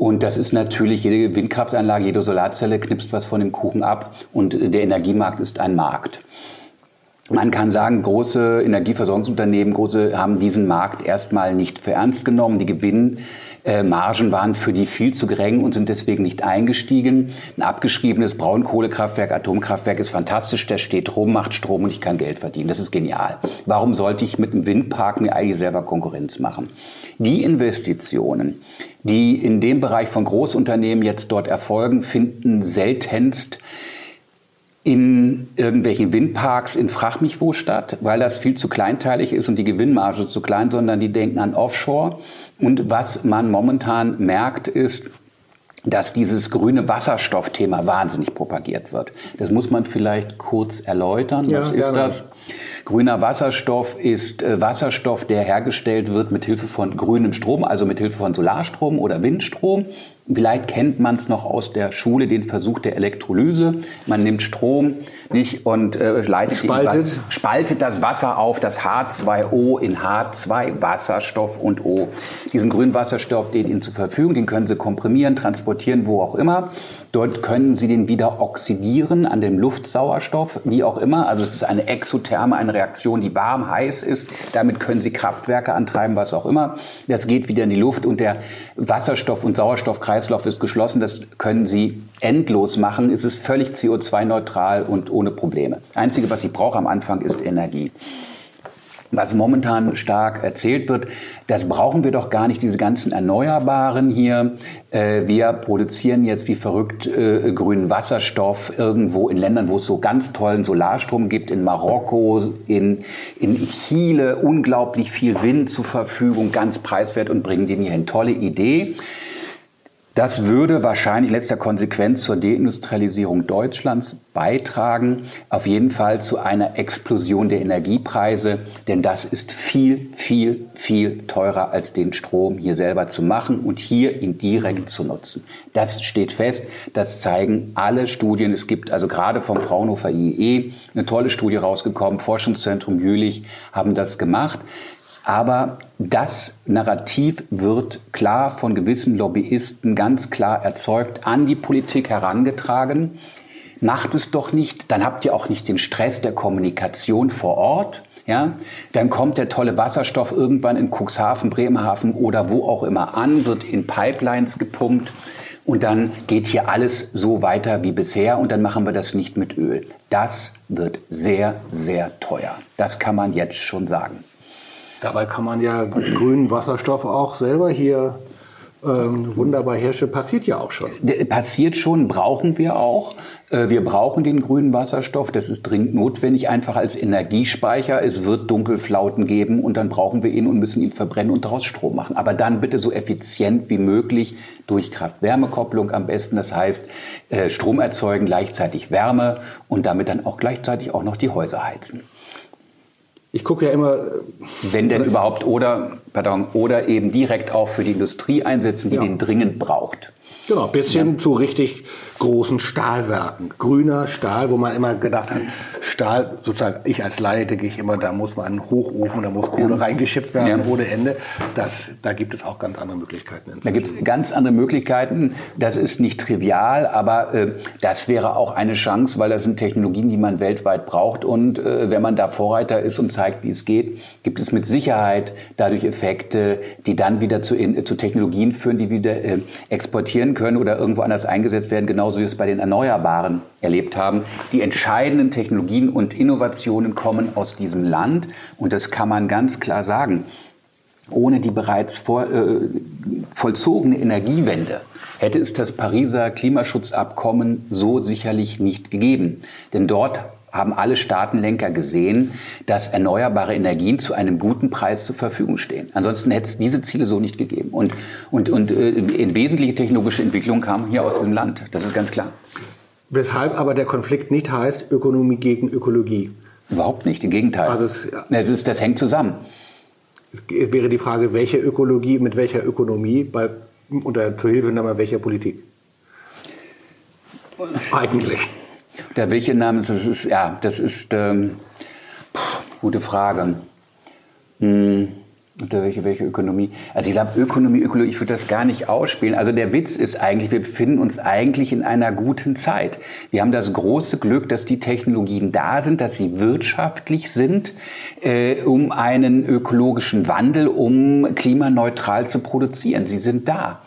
Und das ist natürlich, jede Windkraftanlage, jede Solarzelle knipst was von dem Kuchen ab und der Energiemarkt ist ein Markt. Man kann sagen, große Energieversorgungsunternehmen große, haben diesen Markt erstmal nicht für ernst genommen. Die Gewinn äh, Margen waren für die viel zu gering und sind deswegen nicht eingestiegen. Ein abgeschriebenes Braunkohlekraftwerk, Atomkraftwerk ist fantastisch, der steht rum, macht Strom und ich kann Geld verdienen. Das ist genial. Warum sollte ich mit einem Windpark mir eigentlich selber Konkurrenz machen? Die Investitionen, die in dem Bereich von Großunternehmen jetzt dort erfolgen, finden seltenst in irgendwelchen Windparks in Frag mich wo statt, weil das viel zu kleinteilig ist und die Gewinnmarge zu klein, sondern die denken an Offshore. Und was man momentan merkt, ist, dass dieses grüne Wasserstoffthema wahnsinnig propagiert wird. Das muss man vielleicht kurz erläutern. Ja, Was ist gerne. das? Grüner Wasserstoff ist äh, Wasserstoff, der hergestellt wird mit Hilfe von grünem Strom, also mit Hilfe von Solarstrom oder Windstrom. Vielleicht kennt man es noch aus der Schule, den Versuch der Elektrolyse. Man nimmt Strom nicht und äh, leitet Spaltet. spaltet das Wasser auf, das H2O in H2, Wasserstoff und O. Diesen grünen Wasserstoff steht Ihnen zur Verfügung, den können Sie komprimieren, transportieren, wo auch immer. Dort können Sie den wieder oxidieren an dem Luftsauerstoff, wie auch immer. Also es ist eine Exotherme, eine Reaktion, die warm, heiß ist. Damit können Sie Kraftwerke antreiben, was auch immer. Das geht wieder in die Luft und der Wasserstoff- und Sauerstoffkreislauf ist geschlossen. Das können Sie endlos machen. Es ist völlig CO2-neutral und ohne Probleme. Einzige, was ich brauche am Anfang, ist Energie. Was momentan stark erzählt wird, das brauchen wir doch gar nicht, diese ganzen Erneuerbaren hier. Äh, wir produzieren jetzt wie verrückt äh, grünen Wasserstoff irgendwo in Ländern, wo es so ganz tollen Solarstrom gibt, in Marokko, in, in Chile, unglaublich viel Wind zur Verfügung, ganz preiswert und bringen den hier hin. Tolle Idee. Das würde wahrscheinlich letzter Konsequenz zur Deindustrialisierung Deutschlands beitragen, auf jeden Fall zu einer Explosion der Energiepreise, denn das ist viel, viel, viel teurer als den Strom hier selber zu machen und hier ihn direkt zu nutzen. Das steht fest, das zeigen alle Studien. Es gibt also gerade vom Fraunhofer IEE eine tolle Studie rausgekommen, Forschungszentrum Jülich haben das gemacht. Aber das Narrativ wird klar von gewissen Lobbyisten ganz klar erzeugt, an die Politik herangetragen. Macht es doch nicht, dann habt ihr auch nicht den Stress der Kommunikation vor Ort. Ja, dann kommt der tolle Wasserstoff irgendwann in Cuxhaven, Bremerhaven oder wo auch immer an, wird in Pipelines gepumpt und dann geht hier alles so weiter wie bisher und dann machen wir das nicht mit Öl. Das wird sehr, sehr teuer. Das kann man jetzt schon sagen. Dabei kann man ja grünen Wasserstoff auch selber hier ähm, wunderbar herstellen. Passiert ja auch schon. Passiert schon, brauchen wir auch. Äh, Wir brauchen den grünen Wasserstoff, das ist dringend notwendig, einfach als Energiespeicher. Es wird Dunkelflauten geben und dann brauchen wir ihn und müssen ihn verbrennen und daraus Strom machen. Aber dann bitte so effizient wie möglich durch Kraft-Wärme-Kopplung am besten. Das heißt, äh, Strom erzeugen, gleichzeitig Wärme und damit dann auch gleichzeitig auch noch die Häuser heizen. Ich gucke ja immer, äh, Wenn denn überhaupt oder, pardon, oder eben direkt auch für die Industrie einsetzen, die Ja. den dringend braucht. genau, bis hin zu richtig großen Stahlwerken. Grüner Stahl, wo man immer gedacht hat, Stahl, sozusagen, ich als Laie denke ich immer, da muss man einen Hochofen, da muss Kohle reingeschippt werden Ja. ohne Ende. Das, da gibt es auch ganz andere Möglichkeiten. Da inzwischen. gibt es ganz andere Möglichkeiten. Das ist nicht trivial, aber äh, das wäre auch eine Chance, weil das sind Technologien, die man weltweit braucht. Und äh, wenn man da Vorreiter ist und zeigt, wie es geht, gibt es mit Sicherheit dadurch Effekte, die dann wieder zu, in, zu Technologien führen, die wieder äh, exportieren können oder irgendwo anders eingesetzt werden, genauso wie wir es bei den Erneuerbaren erlebt haben. Die entscheidenden Technologien und Innovationen kommen aus diesem Land und das kann man ganz klar sagen ohne die bereits vor, äh, vollzogene Energiewende hätte es das Pariser Klimaschutzabkommen so sicherlich nicht gegeben. Denn dort haben alle Staatenlenker gesehen, dass erneuerbare Energien zu einem guten Preis zur Verfügung stehen. Ansonsten hätte es diese Ziele so nicht gegeben. Und, und, und äh, in wesentliche technologische Entwicklung kam hier aus diesem Land. Das ist ganz klar. Weshalb aber der Konflikt nicht heißt Ökonomie gegen Ökologie. Überhaupt nicht. Im Gegenteil. Also es- es ist, das hängt zusammen. Es wäre die Frage, welche Ökologie mit welcher Ökonomie bei, unter Zuhilfenahme welcher Politik? Eigentlich. Der welche Name, das ist, ja, das ist, ähm, puh, gute Frage. Hm, welche, welche Ökonomie? Also ich glaube, Ökonomie, Ökologie, ich würde das gar nicht ausspielen. Also der Witz ist eigentlich, wir befinden uns eigentlich in einer guten Zeit. Wir haben das große Glück, dass die Technologien da sind, dass sie wirtschaftlich sind, äh, um einen ökologischen Wandel, um klimaneutral zu produzieren. Sie sind da.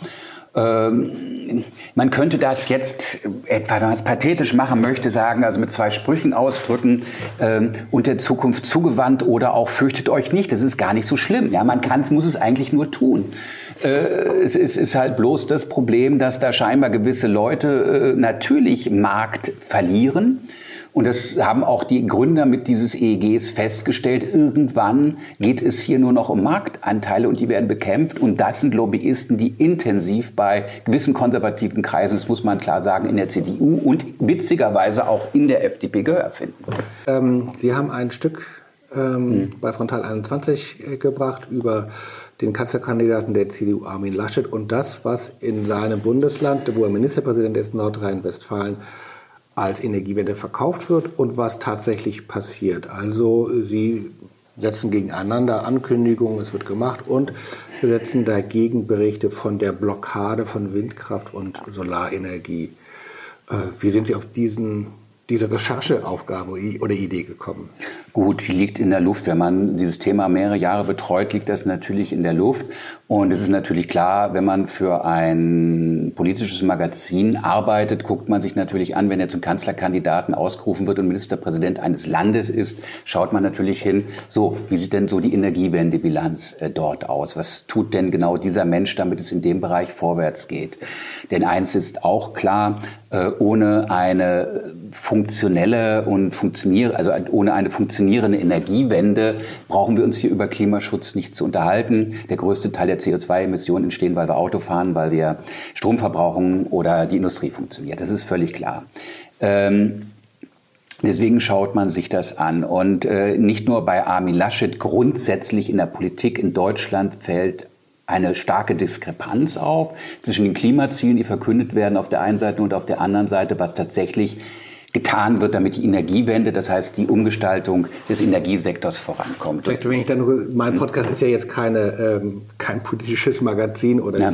Ähm, man könnte das jetzt etwa, wenn man es pathetisch machen möchte, sagen, also mit zwei Sprüchen ausdrücken, ähm, und der Zukunft zugewandt oder auch fürchtet euch nicht. Das ist gar nicht so schlimm. Ja, man kann, muss es eigentlich nur tun. Äh, es, es ist halt bloß das Problem, dass da scheinbar gewisse Leute äh, natürlich Markt verlieren Und das haben auch die Gründer mit dieses EEGs festgestellt. Irgendwann geht es hier nur noch um Marktanteile und die werden bekämpft. Und das sind Lobbyisten, die intensiv bei gewissen konservativen Kreisen, das muss man klar sagen, in der CDU und witzigerweise auch in der FDP Gehör finden. Ähm, Sie haben ein Stück ähm, hm. bei Frontal 21 äh, gebracht über den Kanzlerkandidaten der CDU Armin Laschet und das, was in seinem Bundesland, wo er Ministerpräsident ist, Nordrhein-Westfalen, als Energiewende verkauft wird und was tatsächlich passiert. Also sie setzen gegeneinander Ankündigungen, es wird gemacht und setzen dagegen Berichte von der Blockade von Windkraft und Solarenergie. Äh, wie sind Sie auf diesen diese Rechercheaufgabe oder Idee gekommen? Gut, die liegt in der Luft. Wenn man dieses Thema mehrere Jahre betreut, liegt das natürlich in der Luft. Und es ist natürlich klar, wenn man für ein politisches Magazin arbeitet, guckt man sich natürlich an, wenn er zum Kanzlerkandidaten ausgerufen wird und Ministerpräsident eines Landes ist, schaut man natürlich hin, so, wie sieht denn so die Energiewendebilanz äh, dort aus? Was tut denn genau dieser Mensch, damit es in dem Bereich vorwärts geht? Denn eins ist auch klar, äh, ohne eine funktionelle und funktioniere, also ohne eine funktionierende Energiewende brauchen wir uns hier über Klimaschutz nicht zu unterhalten. Der größte Teil der CO2-Emissionen entstehen, weil wir Auto fahren, weil wir Strom verbrauchen oder die Industrie funktioniert. Das ist völlig klar. Ähm, Deswegen schaut man sich das an. Und äh, nicht nur bei Armin Laschet, grundsätzlich in der Politik in Deutschland fällt eine starke Diskrepanz auf zwischen den Klimazielen, die verkündet werden auf der einen Seite und auf der anderen Seite, was tatsächlich getan wird, damit die Energiewende, das heißt die Umgestaltung des Energiesektors vorankommt. Vielleicht, wenn ich dann, mein Podcast ist ja jetzt keine, ähm, kein politisches Magazin oder ja.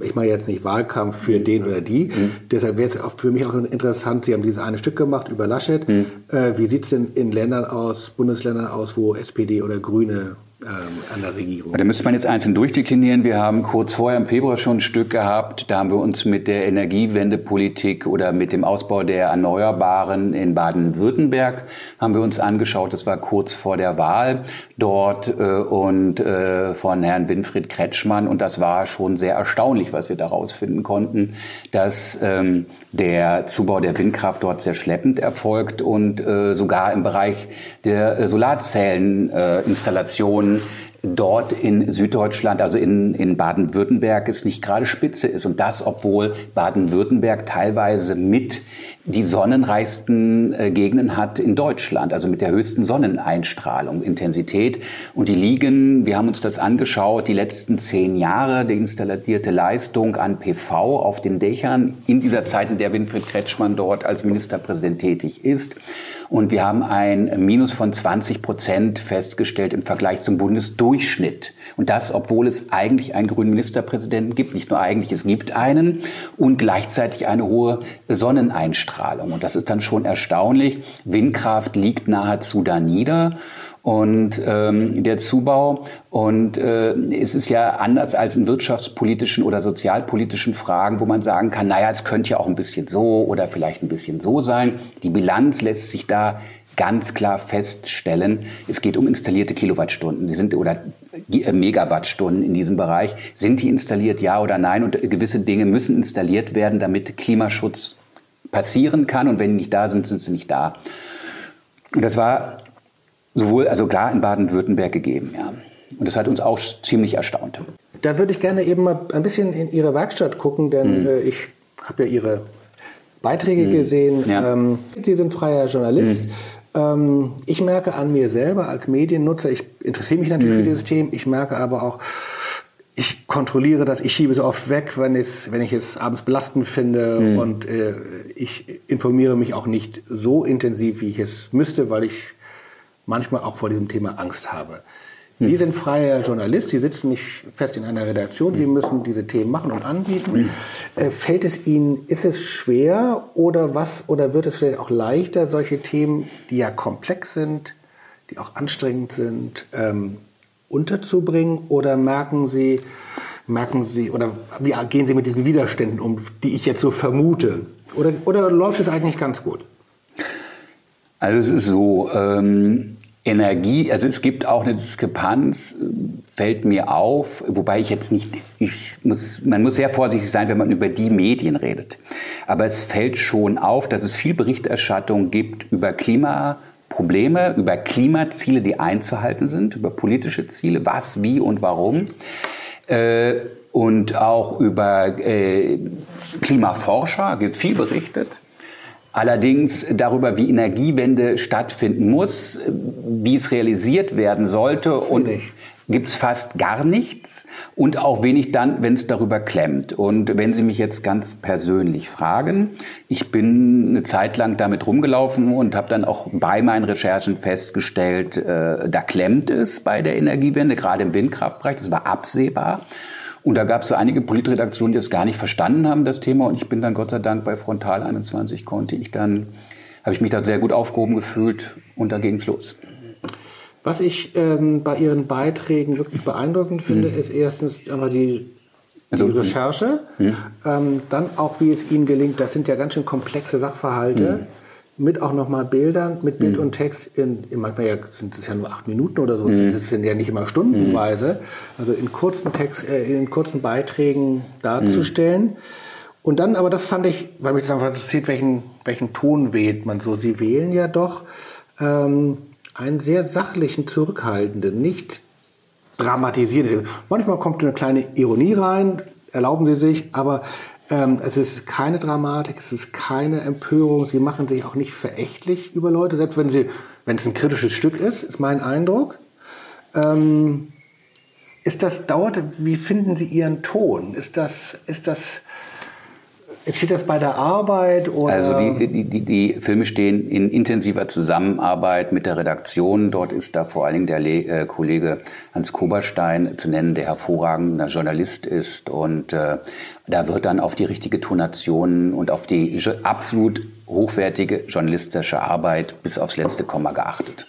ich, ich mache jetzt nicht Wahlkampf für den oder die. Mhm. Deshalb wäre es auch für mich auch interessant, Sie haben dieses eine Stück gemacht über Laschet. Mhm. Äh, wie sieht es denn in Ländern aus, Bundesländern aus, wo SPD oder Grüne an der Regierung. Da müsste man jetzt einzeln durchdeklinieren. Wir haben kurz vorher im Februar schon ein Stück gehabt. Da haben wir uns mit der Energiewendepolitik oder mit dem Ausbau der Erneuerbaren in Baden-Württemberg haben wir uns angeschaut. Das war kurz vor der Wahl dort äh, und äh, von Herrn Winfried Kretschmann. Und das war schon sehr erstaunlich, was wir daraus finden konnten, dass ähm, der Zubau der Windkraft dort sehr schleppend erfolgt und äh, sogar im Bereich der äh, Solarzelleninstallation ähm, dort in Süddeutschland, also in, in Baden-Württemberg, es nicht gerade spitze ist. Und das, obwohl Baden-Württemberg teilweise mit die sonnenreichsten äh, Gegenden hat in Deutschland, also mit der höchsten Sonneneinstrahlung, Intensität. Und die liegen, wir haben uns das angeschaut, die letzten zehn Jahre, die installierte Leistung an PV auf den Dächern in dieser Zeit, in der Winfried Kretschmann dort als Ministerpräsident tätig ist. Und wir haben ein Minus von 20 Prozent festgestellt im Vergleich zum Bundesdurchschnitt. Und das, obwohl es eigentlich einen grünen Ministerpräsidenten gibt. Nicht nur eigentlich, es gibt einen und gleichzeitig eine hohe Sonneneinstrahlung. Und das ist dann schon erstaunlich. Windkraft liegt nahezu da nieder und ähm, der Zubau. Und äh, es ist ja anders als in wirtschaftspolitischen oder sozialpolitischen Fragen, wo man sagen kann, naja, es könnte ja auch ein bisschen so oder vielleicht ein bisschen so sein. Die Bilanz lässt sich da ganz klar feststellen, es geht um installierte Kilowattstunden, die sind oder äh, Megawattstunden in diesem Bereich. Sind die installiert, ja oder nein? Und gewisse Dinge müssen installiert werden, damit Klimaschutz passieren kann. Und wenn die nicht da sind, sind sie nicht da. Und das war sowohl, also klar in Baden-Württemberg gegeben, ja. Und das hat uns auch ziemlich erstaunt. Da würde ich gerne eben mal ein bisschen in Ihre Werkstatt gucken, denn mhm. äh, ich habe ja Ihre Beiträge mhm. gesehen. Ja. Ähm, Sie sind freier Journalist. Mhm. Ähm, ich merke an mir selber als Mediennutzer, ich interessiere mich natürlich für mhm. dieses Thema, ich merke aber auch, ich kontrolliere das, ich schiebe es oft weg, wenn, es, wenn ich es abends belastend finde mhm. und äh, ich informiere mich auch nicht so intensiv, wie ich es müsste, weil ich manchmal auch vor diesem Thema Angst habe. Sie sind freier Journalist, Sie sitzen nicht fest in einer Redaktion, Sie müssen diese Themen machen und anbieten. Äh, fällt es Ihnen, ist es schwer oder was, oder wird es vielleicht auch leichter, solche Themen, die ja komplex sind, die auch anstrengend sind, ähm, unterzubringen? Oder merken Sie, merken Sie, oder wie gehen Sie mit diesen Widerständen um, die ich jetzt so vermute? Oder, oder läuft es eigentlich ganz gut? Also es ist so, ähm, Energie, also es gibt auch eine Diskrepanz, fällt mir auf, wobei ich jetzt nicht, ich muss, man muss sehr vorsichtig sein, wenn man über die Medien redet. Aber es fällt schon auf, dass es viel Berichterstattung gibt über Klimaprobleme, über Klimaziele, die einzuhalten sind, über politische Ziele, was, wie und warum. Äh, und auch über äh, Klimaforscher gibt viel berichtet. Allerdings darüber, wie Energiewende stattfinden muss, wie es realisiert werden sollte und gibt es fast gar nichts und auch wenig dann, wenn es darüber klemmt. Und wenn Sie mich jetzt ganz persönlich fragen, ich bin eine Zeit lang damit rumgelaufen und habe dann auch bei meinen Recherchen festgestellt, äh, da klemmt es bei der Energiewende, gerade im Windkraftbereich, das war absehbar. Und da gab es so einige Politredaktionen, die es gar nicht verstanden haben, das Thema. Und ich bin dann Gott sei Dank bei Frontal 21 konnte ich dann, habe ich mich da sehr gut aufgehoben gefühlt und da ging es los. Was ich ähm, bei Ihren Beiträgen wirklich beeindruckend finde, mhm. ist erstens einmal die, die also, Recherche, mhm. ähm, dann auch, wie es Ihnen gelingt. Das sind ja ganz schön komplexe Sachverhalte. Mhm mit auch nochmal Bildern, mit Bild mhm. und Text in, manchmal ja, sind es ja nur acht Minuten oder so, mhm. das sind ja nicht immer stundenweise, mhm. also in kurzen Text, äh, in kurzen Beiträgen darzustellen. Mhm. Und dann, aber das fand ich, weil mich das einfach interessiert, welchen, welchen Ton wählt man so. Sie wählen ja doch ähm, einen sehr sachlichen, zurückhaltenden, nicht dramatisierenden. Manchmal kommt eine kleine Ironie rein, erlauben Sie sich, aber ähm, es ist keine Dramatik, es ist keine Empörung. Sie machen sich auch nicht verächtlich über Leute, selbst wenn, sie, wenn es ein kritisches Stück ist, ist mein Eindruck. Ähm, ist das, dauert, wie finden Sie Ihren Ton? Ist das, ist das, Entsteht das bei der Arbeit? Oder? Also die, die, die, die, Filme stehen in intensiver Zusammenarbeit mit der Redaktion. Dort ist da vor allen Dingen der Le äh, Kollege Hans Koberstein zu nennen, der hervorragender Journalist ist. Und äh, da wird dann auf die richtige Tonation und auf die absolut hochwertige journalistische Arbeit bis aufs letzte Komma geachtet.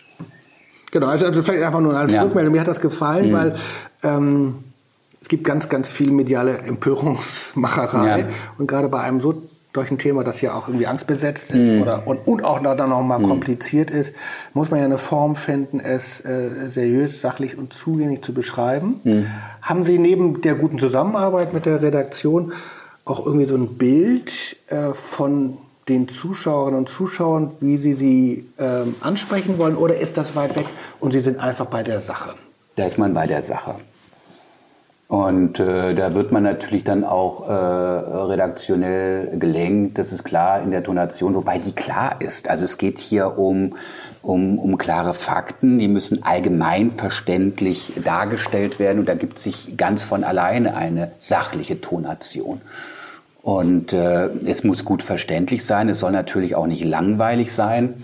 Genau, also, also vielleicht einfach nur als ja. Rückmeldung. Mir hat das gefallen, mhm. weil ähm, gibt ganz, ganz viel mediale Empörungsmacherei. Ja. Und gerade bei einem so solchen Thema, das ja auch irgendwie angstbesetzt ist mhm. oder, und, und auch dann nochmal mhm. kompliziert ist, muss man ja eine Form finden, es äh, seriös, sachlich und zugänglich zu beschreiben. Mhm. Haben Sie neben der guten Zusammenarbeit mit der Redaktion auch irgendwie so ein Bild äh, von den Zuschauerinnen und Zuschauern, wie Sie sie ähm, ansprechen wollen, oder ist das weit weg und Sie sind einfach bei der Sache? Da ist man bei der Sache. Und äh, da wird man natürlich dann auch äh, redaktionell gelenkt, das ist klar in der Tonation, wobei die klar ist. Also es geht hier um, um, um klare Fakten, die müssen allgemein verständlich dargestellt werden und da gibt sich ganz von alleine eine sachliche Tonation. Und äh, es muss gut verständlich sein, es soll natürlich auch nicht langweilig sein.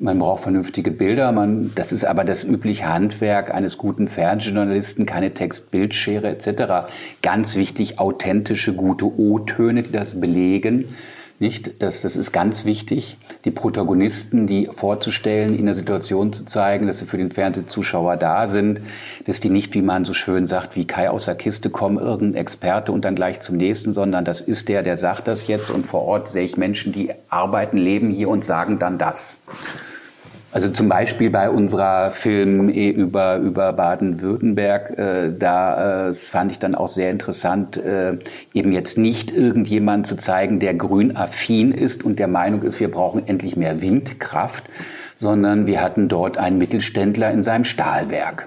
Man braucht vernünftige Bilder. Man, das ist aber das übliche Handwerk eines guten Fernsehjournalisten, keine Text-Bildschere etc. Ganz wichtig, authentische, gute O-Töne, die das belegen. Nicht? Das, das ist ganz wichtig, die Protagonisten, die vorzustellen, in der Situation zu zeigen, dass sie für den Fernsehzuschauer da sind, dass die nicht, wie man so schön sagt, wie Kai aus der Kiste kommen, irgendein Experte und dann gleich zum nächsten, sondern das ist der, der sagt das jetzt und vor Ort sehe ich Menschen, die arbeiten, leben hier und sagen dann das. Also zum Beispiel bei unserer Film eh über, über Baden-Württemberg, äh, da äh, fand ich dann auch sehr interessant, äh, eben jetzt nicht irgendjemand zu zeigen, der grünaffin ist und der Meinung ist, wir brauchen endlich mehr Windkraft, sondern wir hatten dort einen Mittelständler in seinem Stahlwerk.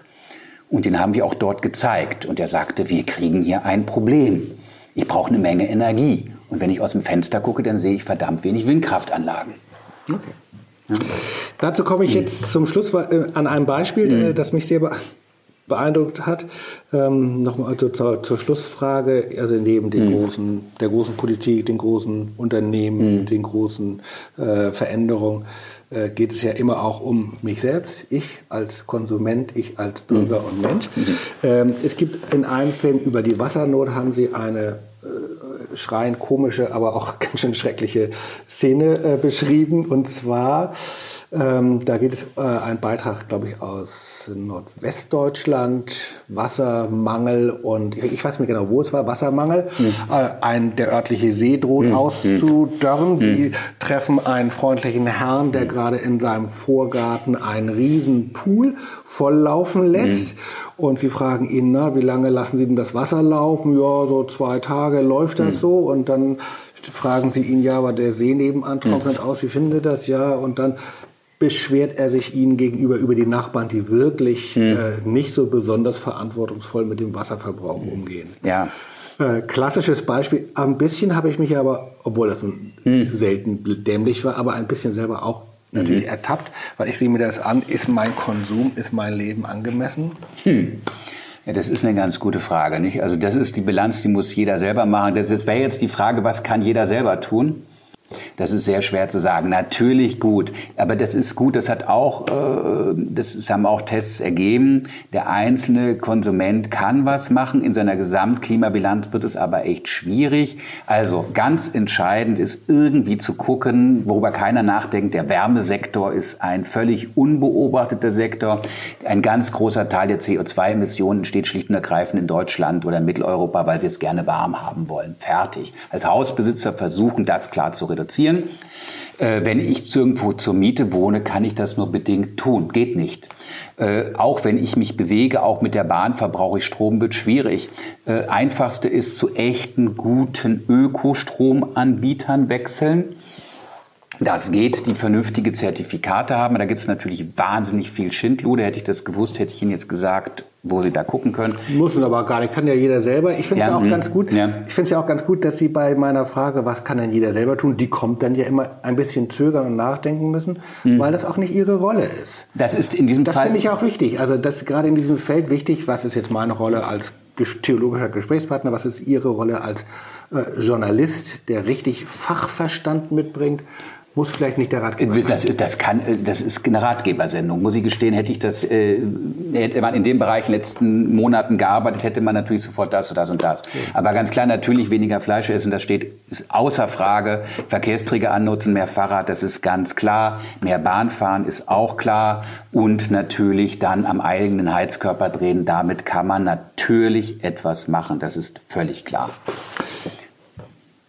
Und den haben wir auch dort gezeigt. Und er sagte, wir kriegen hier ein Problem. Ich brauche eine Menge Energie. Und wenn ich aus dem Fenster gucke, dann sehe ich verdammt wenig Windkraftanlagen. Okay. Dazu komme ich jetzt zum Schluss äh, an einem Beispiel, mhm. das mich sehr beeindruckt hat. Ähm, Nochmal also zur, zur, Schlussfrage, also neben den mhm. großen, der großen Politik, den großen Unternehmen, mhm. den großen äh, Veränderungen, äh, geht es ja immer auch um mich selbst, ich als Konsument, ich als Bürger und Mensch. Mhm. Ähm, es gibt in einem Film über die Wasser Wassernot haben Sie eine äh, schreiend komische, aber auch [LAUGHS] ganz schön schreckliche Szene äh, beschrieben. Und zwar ähm, da geht es äh, ein Beitrag, glaube ich, aus Nordwestdeutschland, Wassermangel und ich weiß nicht genau, wo es war, Wassermangel. Mhm. Äh, ein, der örtliche See droht mhm. auszudörren. Mhm. Sie treffen einen freundlichen Herrn, der gerade in seinem Vorgarten einen riesen Pool volllaufen lässt. Und sie fragen ihn, na, wie lange lassen Sie denn das Wasser laufen? Ja, so zwei Tage läuft das so. Und dann fragen sie ihn, ja, aber der See nebenan trocknet aus, wie findet das? Ja, und dann beschwert er sich ihnen gegenüber über die Nachbarn, die wirklich hm. äh, nicht so besonders verantwortungsvoll mit dem Wasserverbrauch umgehen. Ja. Äh, klassisches Beispiel. Ein bisschen habe ich mich aber, obwohl das hm. selten dämlich war, aber ein bisschen selber auch natürlich mhm. ertappt, weil ich sehe mir das an, ist mein Konsum, ist mein Leben angemessen? Hm. Ja, das ist eine ganz gute Frage, nicht? Also das ist die Bilanz, die muss jeder selber machen. Das, das wäre jetzt die Frage, was kann jeder selber tun? Das ist sehr schwer zu sagen. Natürlich gut, aber das ist gut. Das hat auch, äh, das haben auch Tests ergeben. Der einzelne Konsument kann was machen. In seiner Gesamtklimabilanz wird es aber echt schwierig. Also ganz entscheidend ist irgendwie zu gucken, worüber keiner nachdenkt. Der Wärmesektor ist ein völlig unbeobachteter Sektor. Ein ganz großer Teil der CO2-Emissionen entsteht schlicht und ergreifend in Deutschland oder in Mitteleuropa, weil wir es gerne warm haben wollen. Fertig. Als Hausbesitzer versuchen, das klar zu reduzieren. Äh, wenn ich irgendwo zur Miete wohne, kann ich das nur bedingt tun. Geht nicht. Äh, auch wenn ich mich bewege, auch mit der Bahn verbrauche ich Strom, wird schwierig. Äh, einfachste ist zu echten, guten Ökostromanbietern wechseln. Das geht, die vernünftige Zertifikate haben. Da gibt es natürlich wahnsinnig viel Schindlude. Hätte ich das gewusst, hätte ich Ihnen jetzt gesagt, wo Sie da gucken können. Muss aber gar nicht, kann ja jeder selber. Ich finde es ja, auch mh, ganz gut. Ja. Ich finde es ja auch ganz gut, dass Sie bei meiner Frage, was kann denn jeder selber tun, die kommt dann ja immer ein bisschen zögern und nachdenken müssen, mhm. weil das auch nicht Ihre Rolle ist. Das ist in diesem das Fall. Das finde ich auch wichtig. Also das ist gerade in diesem Feld wichtig. Was ist jetzt meine Rolle als theologischer Gesprächspartner? Was ist Ihre Rolle als äh, Journalist, der richtig Fachverstand mitbringt? Muss vielleicht nicht der Ratgeber sein. Das, das, kann, das ist eine Ratgebersendung. Muss ich gestehen, hätte ich das, äh, hätte man in dem Bereich in den letzten Monaten gearbeitet, hätte man natürlich sofort das und das und das. Aber ganz klar, natürlich weniger Fleisch essen, das steht außer Frage. Verkehrsträger annutzen, mehr Fahrrad, das ist ganz klar. Mehr Bahn fahren ist auch klar. Und natürlich dann am eigenen Heizkörper drehen. Damit kann man natürlich etwas machen. Das ist völlig klar.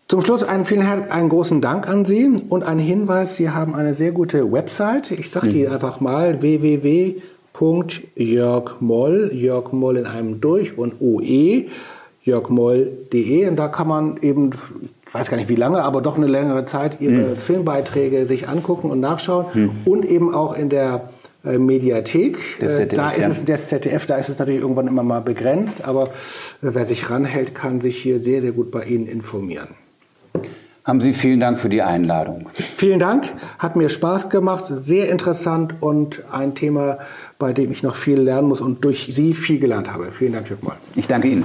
Zum Schluss einen vielen einen großen Dank an Sie und ein Hinweis, Sie haben eine sehr gute Website. Ich sage die mhm. einfach mal www.jörgmoll, Jörg Moll in einem durch und OE, jörgmoll.de und da kann man eben, ich weiß gar nicht wie lange, aber doch eine längere Zeit Ihre mhm. Filmbeiträge sich angucken und nachschauen mhm. und eben auch in der äh, Mediathek. ZDF, da ist es das ZDF, da ist es natürlich irgendwann immer mal begrenzt, aber äh, wer sich ranhält, kann sich hier sehr, sehr gut bei Ihnen informieren. Haben Sie vielen Dank für die Einladung. Vielen Dank, hat mir Spaß gemacht, sehr interessant und ein Thema, bei dem ich noch viel lernen muss und durch Sie viel gelernt habe. Vielen Dank, Jörg Moll. Ich danke Ihnen.